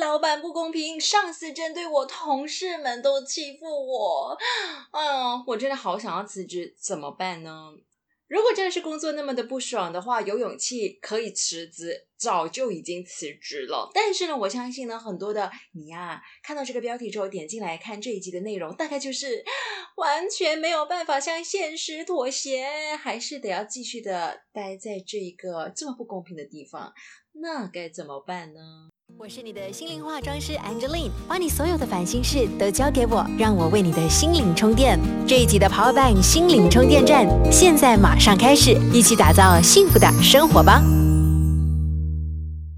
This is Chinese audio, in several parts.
老板不公平，上司针对我，同事们都欺负我，嗯，我真的好想要辞职，怎么办呢？如果真的是工作那么的不爽的话，有勇气可以辞职，早就已经辞职了。但是呢，我相信呢，很多的你呀，看到这个标题之后点进来看这一集的内容，大概就是完全没有办法向现实妥协，还是得要继续的待在这个这么不公平的地方，那该怎么办呢？我是你的心灵化妆师 Angeline，把你所有的烦心事都交给我，让我为你的心灵充电。这一集的 Power Bank 心灵充电站，现在马上开始，一起打造幸福的生活吧！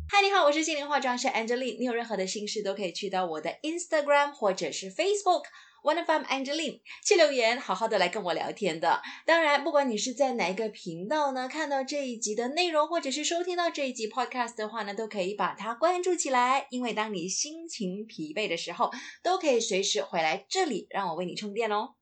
嗨，你好，我是心灵化妆师 Angeline，你有任何的心事都可以去到我的 Instagram 或者是 Facebook。One of them, Angeline，去留言，好好的来跟我聊天的。当然，不管你是在哪一个频道呢，看到这一集的内容，或者是收听到这一集 Podcast 的话呢，都可以把它关注起来。因为当你心情疲惫的时候，都可以随时回来这里，让我为你充电哦。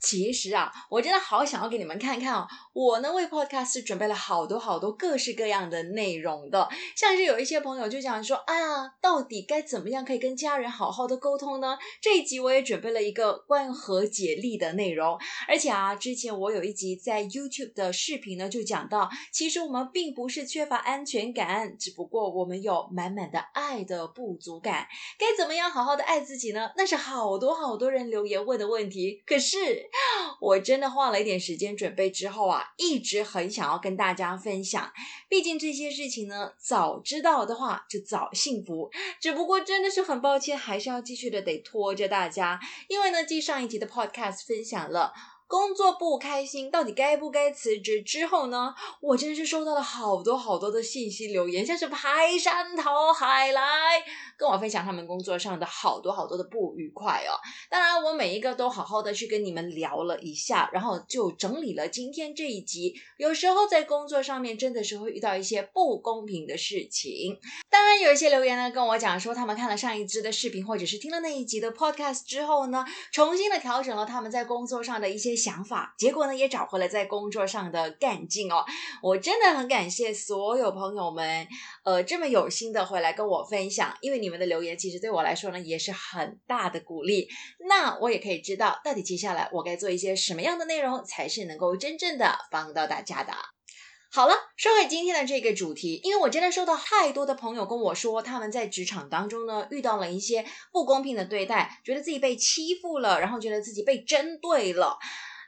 其实啊，我真的好想要给你们看看哦。我呢为 Podcast 准备了好多好多各式各样的内容的，像是有一些朋友就想说，哎呀，到底该怎么样可以跟家人好好的沟通呢？这一集我也准备了一个关于和解力的内容，而且啊，之前我有一集在 YouTube 的视频呢，就讲到，其实我们并不是缺乏安全感，只不过我们有满满的爱的不足感。该怎么样好好的爱自己呢？那是好多好多人留言问的问题，可是。我真的花了一点时间准备之后啊，一直很想要跟大家分享。毕竟这些事情呢，早知道的话就早幸福。只不过真的是很抱歉，还是要继续的得拖着大家。因为呢，继上一集的 Podcast 分享了工作不开心，到底该不该辞职之后呢，我真的是收到了好多好多的信息留言，像是排山倒海来。跟我分享他们工作上的好多好多的不愉快哦。当然，我每一个都好好的去跟你们聊了一下，然后就整理了今天这一集。有时候在工作上面真的是会遇到一些不公平的事情。当然，有一些留言呢跟我讲说，他们看了上一支的视频，或者是听了那一集的 podcast 之后呢，重新的调整了他们在工作上的一些想法，结果呢也找回了在工作上的干劲哦。我真的很感谢所有朋友们，呃，这么有心的回来跟我分享，因为你。们的留言其实对我来说呢也是很大的鼓励，那我也可以知道到底接下来我该做一些什么样的内容才是能够真正的帮到大家的。好了，说回今天的这个主题，因为我真的收到太多的朋友跟我说，他们在职场当中呢遇到了一些不公平的对待，觉得自己被欺负了，然后觉得自己被针对了。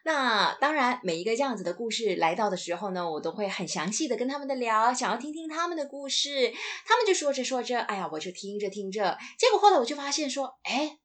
那当然，每一个这样子的故事来到的时候呢，我都会很详细的跟他们的聊，想要听听他们的故事。他们就说着说着，哎呀，我就听着听着，结果后来我就发现说，哎。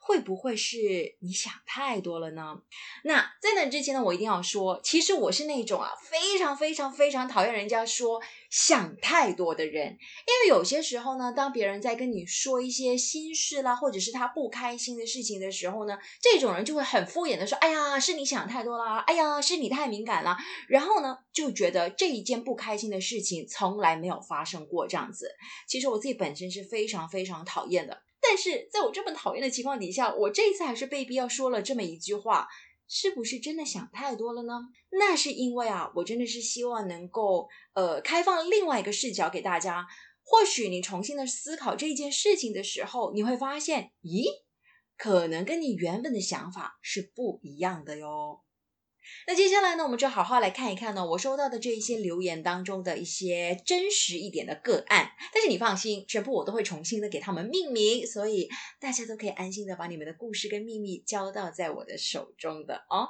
会不会是你想太多了呢？那在那之前呢，我一定要说，其实我是那种啊，非常非常非常讨厌人家说想太多的人。因为有些时候呢，当别人在跟你说一些心事啦，或者是他不开心的事情的时候呢，这种人就会很敷衍的说：“哎呀，是你想太多啦，哎呀，是你太敏感了。”然后呢，就觉得这一件不开心的事情从来没有发生过这样子。其实我自己本身是非常非常讨厌的。但是在我这么讨厌的情况底下，我这次还是被逼要说了这么一句话，是不是真的想太多了呢？那是因为啊，我真的是希望能够呃开放另外一个视角给大家。或许你重新的思考这件事情的时候，你会发现，咦，可能跟你原本的想法是不一样的哟。那接下来呢，我们就好好来看一看呢，我收到的这一些留言当中的一些真实一点的个案。但是你放心，全部我都会重新的给他们命名，所以大家都可以安心的把你们的故事跟秘密交到在我的手中的哦。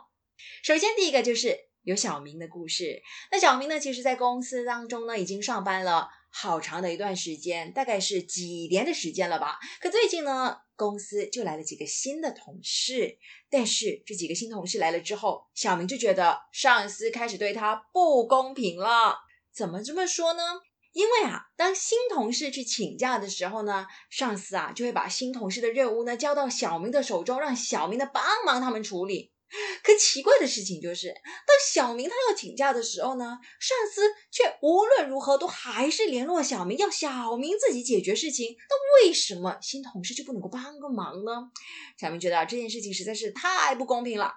首先第一个就是有小明的故事。那小明呢，其实在公司当中呢，已经上班了好长的一段时间，大概是几年的时间了吧。可最近呢，公司就来了几个新的同事，但是这几个新同事来了之后，小明就觉得上司开始对他不公平了。怎么这么说呢？因为啊，当新同事去请假的时候呢，上司啊就会把新同事的任务呢交到小明的手中，让小明的帮忙他们处理。可奇怪的事情就是，当小明他要请假的时候呢，上司却无论如何都还是联络小明，要小明自己解决事情。那为什么新同事就不能够帮个忙呢？小明觉得这件事情实在是太不公平了。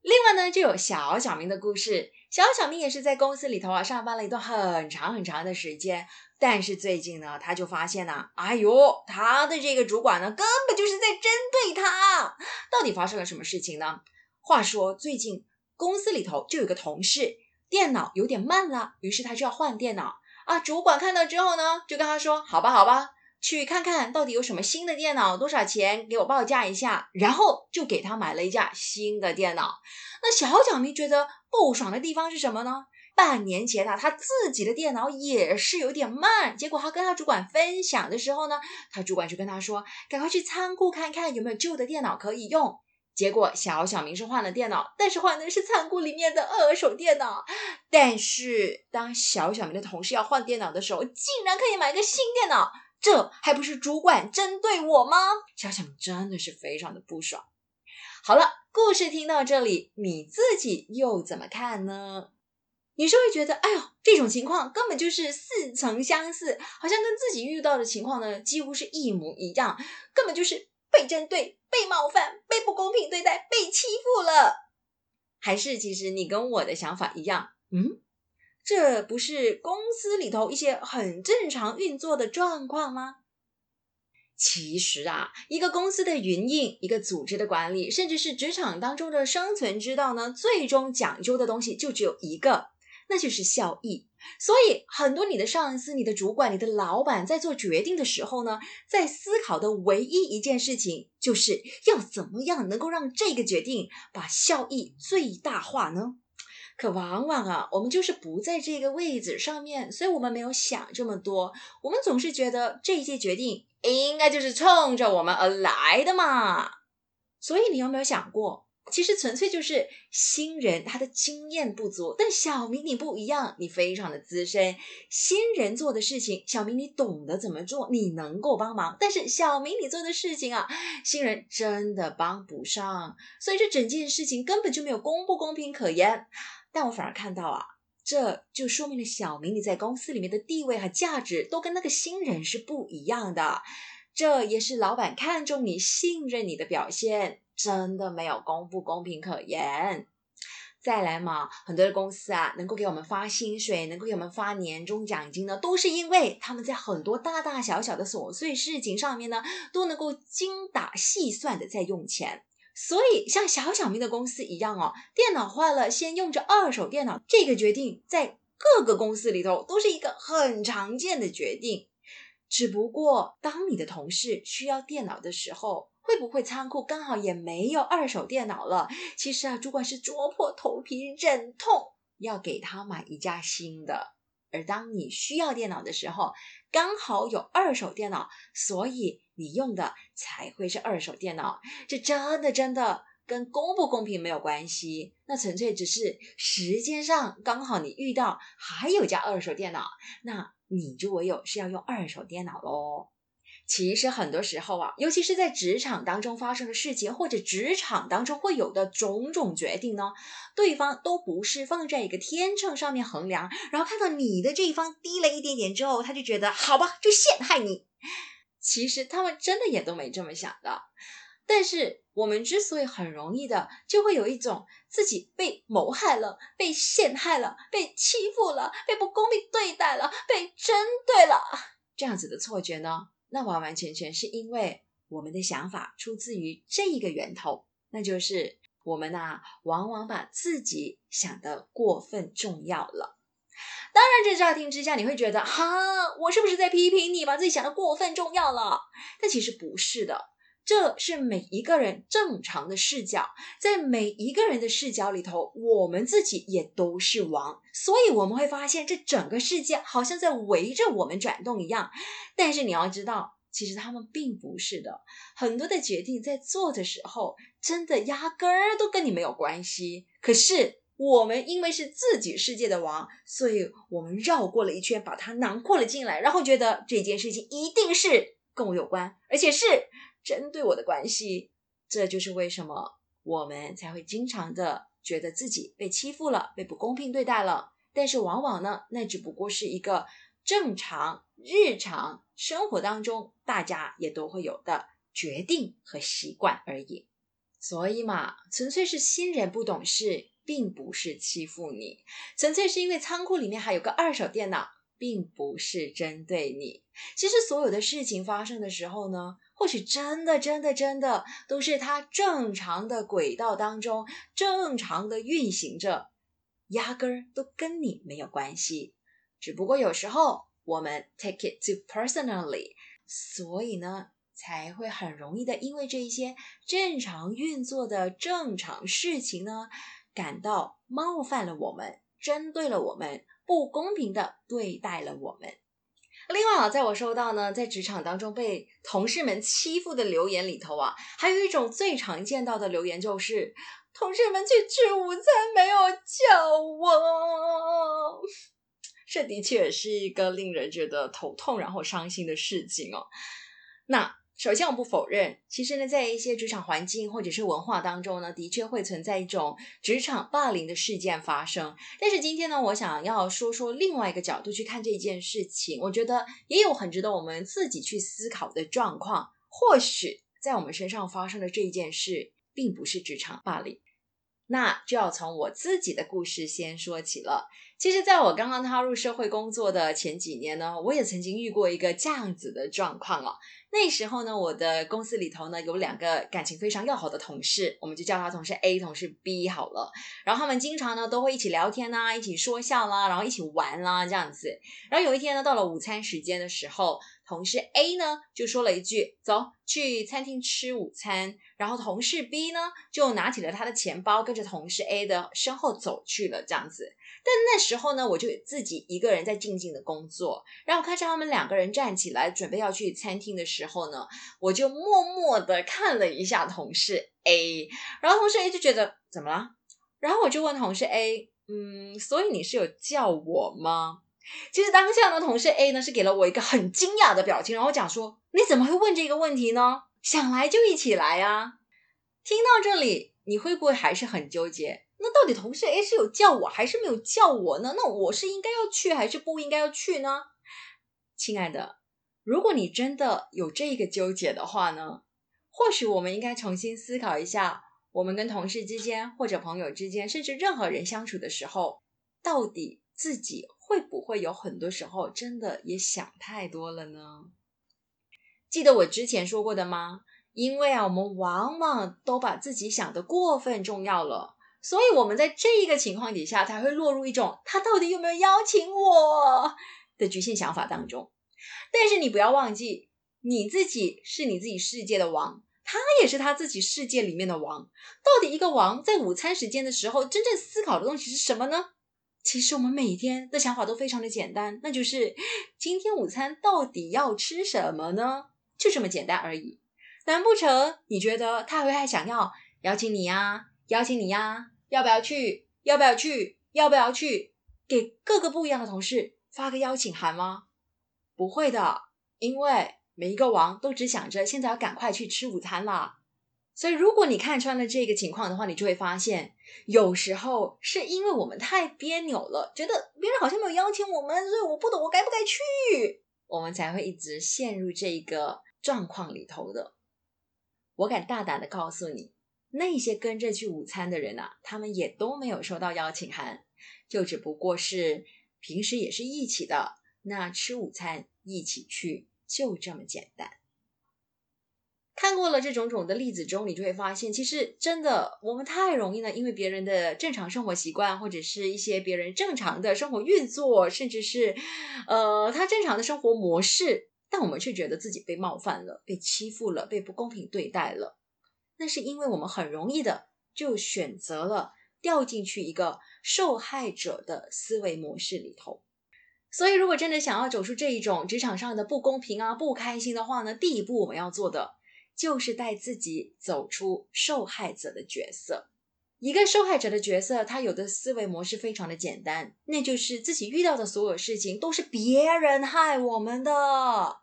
另外呢，就有小小明的故事。小小明也是在公司里头啊上班了一段很长很长的时间。但是最近呢，他就发现呢，哎呦，他的这个主管呢，根本就是在针对他。到底发生了什么事情呢？话说最近公司里头就有个同事电脑有点慢了，于是他就要换电脑啊。主管看到之后呢，就跟他说：“好吧，好吧，去看看到底有什么新的电脑，多少钱，给我报价一下。”然后就给他买了一架新的电脑。那小小明觉得不爽的地方是什么呢？半年前啊，他自己的电脑也是有点慢。结果他跟他主管分享的时候呢，他主管就跟他说：“赶快去仓库看看有没有旧的电脑可以用。”结果小小明是换了电脑，但是换的是仓库里面的二手电脑。但是当小小明的同事要换电脑的时候，竟然可以买个新电脑，这还不是主管针对我吗？小小明真的是非常的不爽。好了，故事听到这里，你自己又怎么看呢？你是会觉得，哎呦，这种情况根本就是似曾相似，好像跟自己遇到的情况呢几乎是一模一样，根本就是被针对、被冒犯、被不公平对待、被欺负了。还是其实你跟我的想法一样，嗯，这不是公司里头一些很正常运作的状况吗？其实啊，一个公司的运营、一个组织的管理，甚至是职场当中的生存之道呢，最终讲究的东西就只有一个。那就是效益，所以很多你的上司、你的主管、你的老板在做决定的时候呢，在思考的唯一一件事情，就是要怎么样能够让这个决定把效益最大化呢？可往往啊，我们就是不在这个位置上面，所以我们没有想这么多，我们总是觉得这一些决定应该就是冲着我们而来的嘛。所以你有没有想过？其实纯粹就是新人他的经验不足，但小明你不一样，你非常的资深。新人做的事情，小明你懂得怎么做，你能够帮忙。但是小明你做的事情啊，新人真的帮不上，所以这整件事情根本就没有公不公平可言。但我反而看到啊，这就说明了小明你在公司里面的地位和价值都跟那个新人是不一样的，这也是老板看重你、信任你的表现。真的没有公不公平可言。再来嘛，很多的公司啊，能够给我们发薪水，能够给我们发年终奖金呢，都是因为他们在很多大大小小的琐碎事情上面呢，都能够精打细算的在用钱。所以像小小明的公司一样哦，电脑坏了先用着二手电脑，这个决定在各个公司里头都是一个很常见的决定。只不过当你的同事需要电脑的时候，会不会仓库刚好也没有二手电脑了？其实啊，主管是啄破头皮忍痛要给他买一架新的。而当你需要电脑的时候，刚好有二手电脑，所以你用的才会是二手电脑。这真的真的跟公不公平没有关系，那纯粹只是时间上刚好你遇到还有家二手电脑，那你就唯有是要用二手电脑喽。其实很多时候啊，尤其是在职场当中发生的事情，或者职场当中会有的种种决定呢，对方都不是放在一个天秤上面衡量，然后看到你的这一方低了一点点之后，他就觉得好吧，就陷害你。其实他们真的也都没这么想的。但是我们之所以很容易的就会有一种自己被谋害了、被陷害了、被欺负了、被不公平对待了、被针对了这样子的错觉呢？那完完全全是因为我们的想法出自于这一个源头，那就是我们呐，往往把自己想的过分重要了。当然，这乍听之下你会觉得，哈，我是不是在批评你把自己想的过分重要了？但其实不是的，这是每一个人正常的视角，在每一个人的视角里头，我们自己也都是王，所以我们会发现这整个世界好像在围着我们转动一样。但是你要知道，其实他们并不是的。很多的决定在做的时候，真的压根儿都跟你没有关系。可是我们因为是自己世界的王，所以我们绕过了一圈，把它囊括了进来，然后觉得这件事情一定是跟我有关，而且是针对我的关系。这就是为什么我们才会经常的觉得自己被欺负了，被不公平对待了。但是往往呢，那只不过是一个。正常日常生活当中，大家也都会有的决定和习惯而已。所以嘛，纯粹是新人不懂事，并不是欺负你，纯粹是因为仓库里面还有个二手电脑，并不是针对你。其实所有的事情发生的时候呢，或许真的、真的、真的都是它正常的轨道当中正常的运行着，压根儿都跟你没有关系。只不过有时候我们 take it too personally，所以呢，才会很容易的因为这一些正常运作的正常事情呢，感到冒犯了我们，针对了我们，不公平的对待了我们。另外啊，在我收到呢，在职场当中被同事们欺负的留言里头啊，还有一种最常见到的留言就是，同事们去吃午餐没有叫我。这的确是一个令人觉得头痛然后伤心的事情哦。那首先我不否认，其实呢，在一些职场环境或者是文化当中呢，的确会存在一种职场霸凌的事件发生。但是今天呢，我想要说说另外一个角度去看这件事情，我觉得也有很值得我们自己去思考的状况。或许在我们身上发生的这一件事，并不是职场霸凌。那就要从我自己的故事先说起了。其实，在我刚刚踏入社会工作的前几年呢，我也曾经遇过一个这样子的状况哦。那时候呢，我的公司里头呢有两个感情非常要好的同事，我们就叫他同事 A、同事 B 好了。然后他们经常呢都会一起聊天呐，一起说笑啦，然后一起玩啦这样子。然后有一天呢，到了午餐时间的时候。同事 A 呢就说了一句：“走去餐厅吃午餐。”然后同事 B 呢就拿起了他的钱包，跟着同事 A 的身后走去了。这样子，但那时候呢，我就自己一个人在静静的工作。然后看着他们两个人站起来准备要去餐厅的时候呢，我就默默的看了一下同事 A。然后同事 A 就觉得怎么了？然后我就问同事 A：“ 嗯，所以你是有叫我吗？”其实当下呢，同事 A 呢是给了我一个很惊讶的表情，然后讲说：“你怎么会问这个问题呢？想来就一起来啊！”听到这里，你会不会还是很纠结？那到底同事 A 是有叫我还是没有叫我呢？那我是应该要去还是不应该要去呢？亲爱的，如果你真的有这个纠结的话呢，或许我们应该重新思考一下，我们跟同事之间或者朋友之间，甚至任何人相处的时候，到底自己。会不会有很多时候真的也想太多了呢？记得我之前说过的吗？因为啊，我们往往都把自己想的过分重要了，所以我们在这一个情况底下才会落入一种他到底有没有邀请我的局限想法当中。但是你不要忘记，你自己是你自己世界的王，他也是他自己世界里面的王。到底一个王在午餐时间的时候真正思考的东西是什么呢？其实我们每天的想法都非常的简单，那就是今天午餐到底要吃什么呢？就这么简单而已。难不成你觉得他会还想要邀请你呀？邀请你呀？要不要去？要不要去？要不要去？给各个不一样的同事发个邀请函吗？不会的，因为每一个王都只想着现在要赶快去吃午餐了。所以，如果你看穿了这个情况的话，你就会发现，有时候是因为我们太别扭了，觉得别人好像没有邀请我们，所以我不懂我该不该去，我们才会一直陷入这个状况里头的。我敢大胆的告诉你，那些跟着去午餐的人啊，他们也都没有收到邀请函，就只不过是平时也是一起的，那吃午餐一起去，就这么简单。看过了这种种的例子中，你就会发现，其实真的我们太容易呢，因为别人的正常生活习惯，或者是一些别人正常的生活运作，甚至是呃他正常的生活模式，但我们却觉得自己被冒犯了、被欺负了、被不公平对待了。那是因为我们很容易的就选择了掉进去一个受害者的思维模式里头。所以，如果真的想要走出这一种职场上的不公平啊、不开心的话呢，第一步我们要做的。就是带自己走出受害者的角色。一个受害者的角色，他有的思维模式非常的简单，那就是自己遇到的所有事情都是别人害我们的。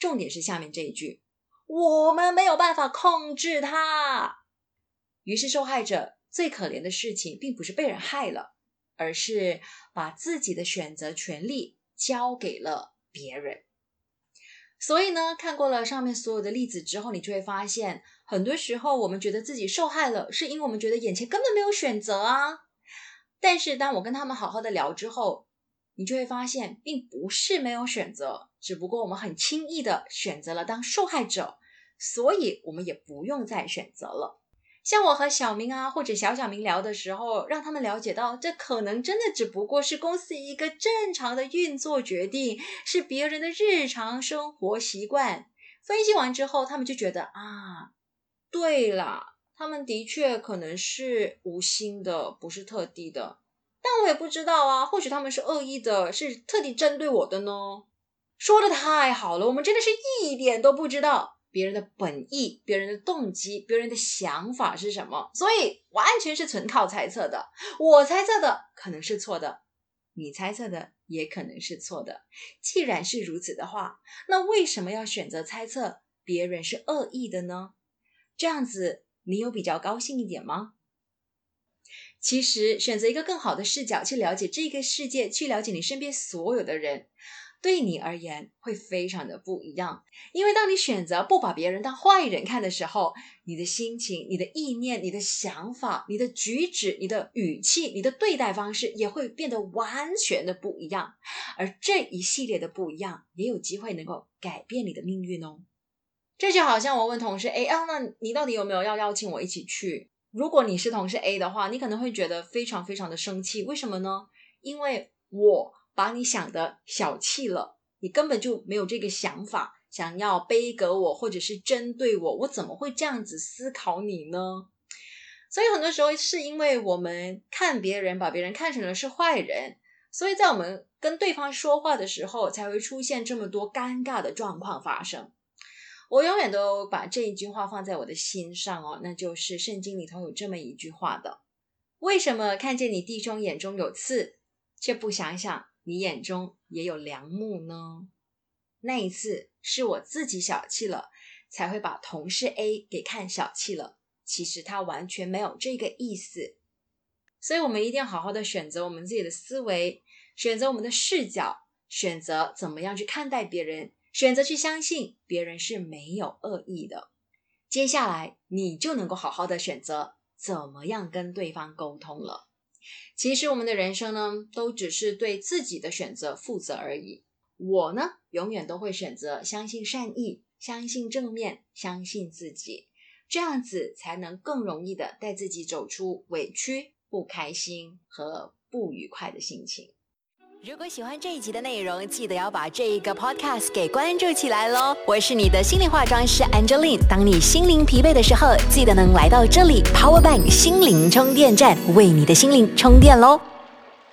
重点是下面这一句：我们没有办法控制他。于是，受害者最可怜的事情，并不是被人害了，而是把自己的选择权利交给了别人。所以呢，看过了上面所有的例子之后，你就会发现，很多时候我们觉得自己受害了，是因为我们觉得眼前根本没有选择啊。但是当我跟他们好好的聊之后，你就会发现，并不是没有选择，只不过我们很轻易的选择了当受害者，所以我们也不用再选择了。像我和小明啊，或者小小明聊的时候，让他们了解到，这可能真的只不过是公司一个正常的运作决定，是别人的日常生活习惯。分析完之后，他们就觉得啊，对了，他们的确可能是无心的，不是特地的。但我也不知道啊，或许他们是恶意的，是特地针对我的呢。说的太好了，我们真的是一点都不知道别人的本意、别人的动机、别人的想法是什么，所以完全是纯靠猜测的。我猜测的可能是错的，你猜测的也可能是错的。既然是如此的话，那为什么要选择猜测别人是恶意的呢？这样子，你有比较高兴一点吗？其实，选择一个更好的视角去了解这个世界，去了解你身边所有的人，对你而言会非常的不一样。因为当你选择不把别人当坏人看的时候，你的心情、你的意念、你的想法、你的举止、你的语气、你的对待方式也会变得完全的不一样。而这一系列的不一样，也有机会能够改变你的命运哦。这就好像我问同事：“哎，啊，那你到底有没有要邀请我一起去？”如果你是同事 A 的话，你可能会觉得非常非常的生气。为什么呢？因为我把你想的小气了，你根本就没有这个想法，想要背革我或者是针对我，我怎么会这样子思考你呢？所以很多时候是因为我们看别人，把别人看成了是坏人，所以在我们跟对方说话的时候，才会出现这么多尴尬的状况发生。我永远都把这一句话放在我的心上哦，那就是圣经里头有这么一句话的：为什么看见你弟兄眼中有刺，却不想想你眼中也有良木呢？那一次是我自己小气了，才会把同事 A 给看小气了。其实他完全没有这个意思，所以我们一定要好好的选择我们自己的思维，选择我们的视角，选择怎么样去看待别人。选择去相信别人是没有恶意的，接下来你就能够好好的选择怎么样跟对方沟通了。其实我们的人生呢，都只是对自己的选择负责而已。我呢，永远都会选择相信善意，相信正面，相信自己，这样子才能更容易的带自己走出委屈、不开心和不愉快的心情。如果喜欢这一集的内容，记得要把这一个 podcast 给关注起来喽！我是你的心灵化妆师 Angeline，当你心灵疲惫的时候，记得能来到这里 Power Bank 心灵充电站，为你的心灵充电喽！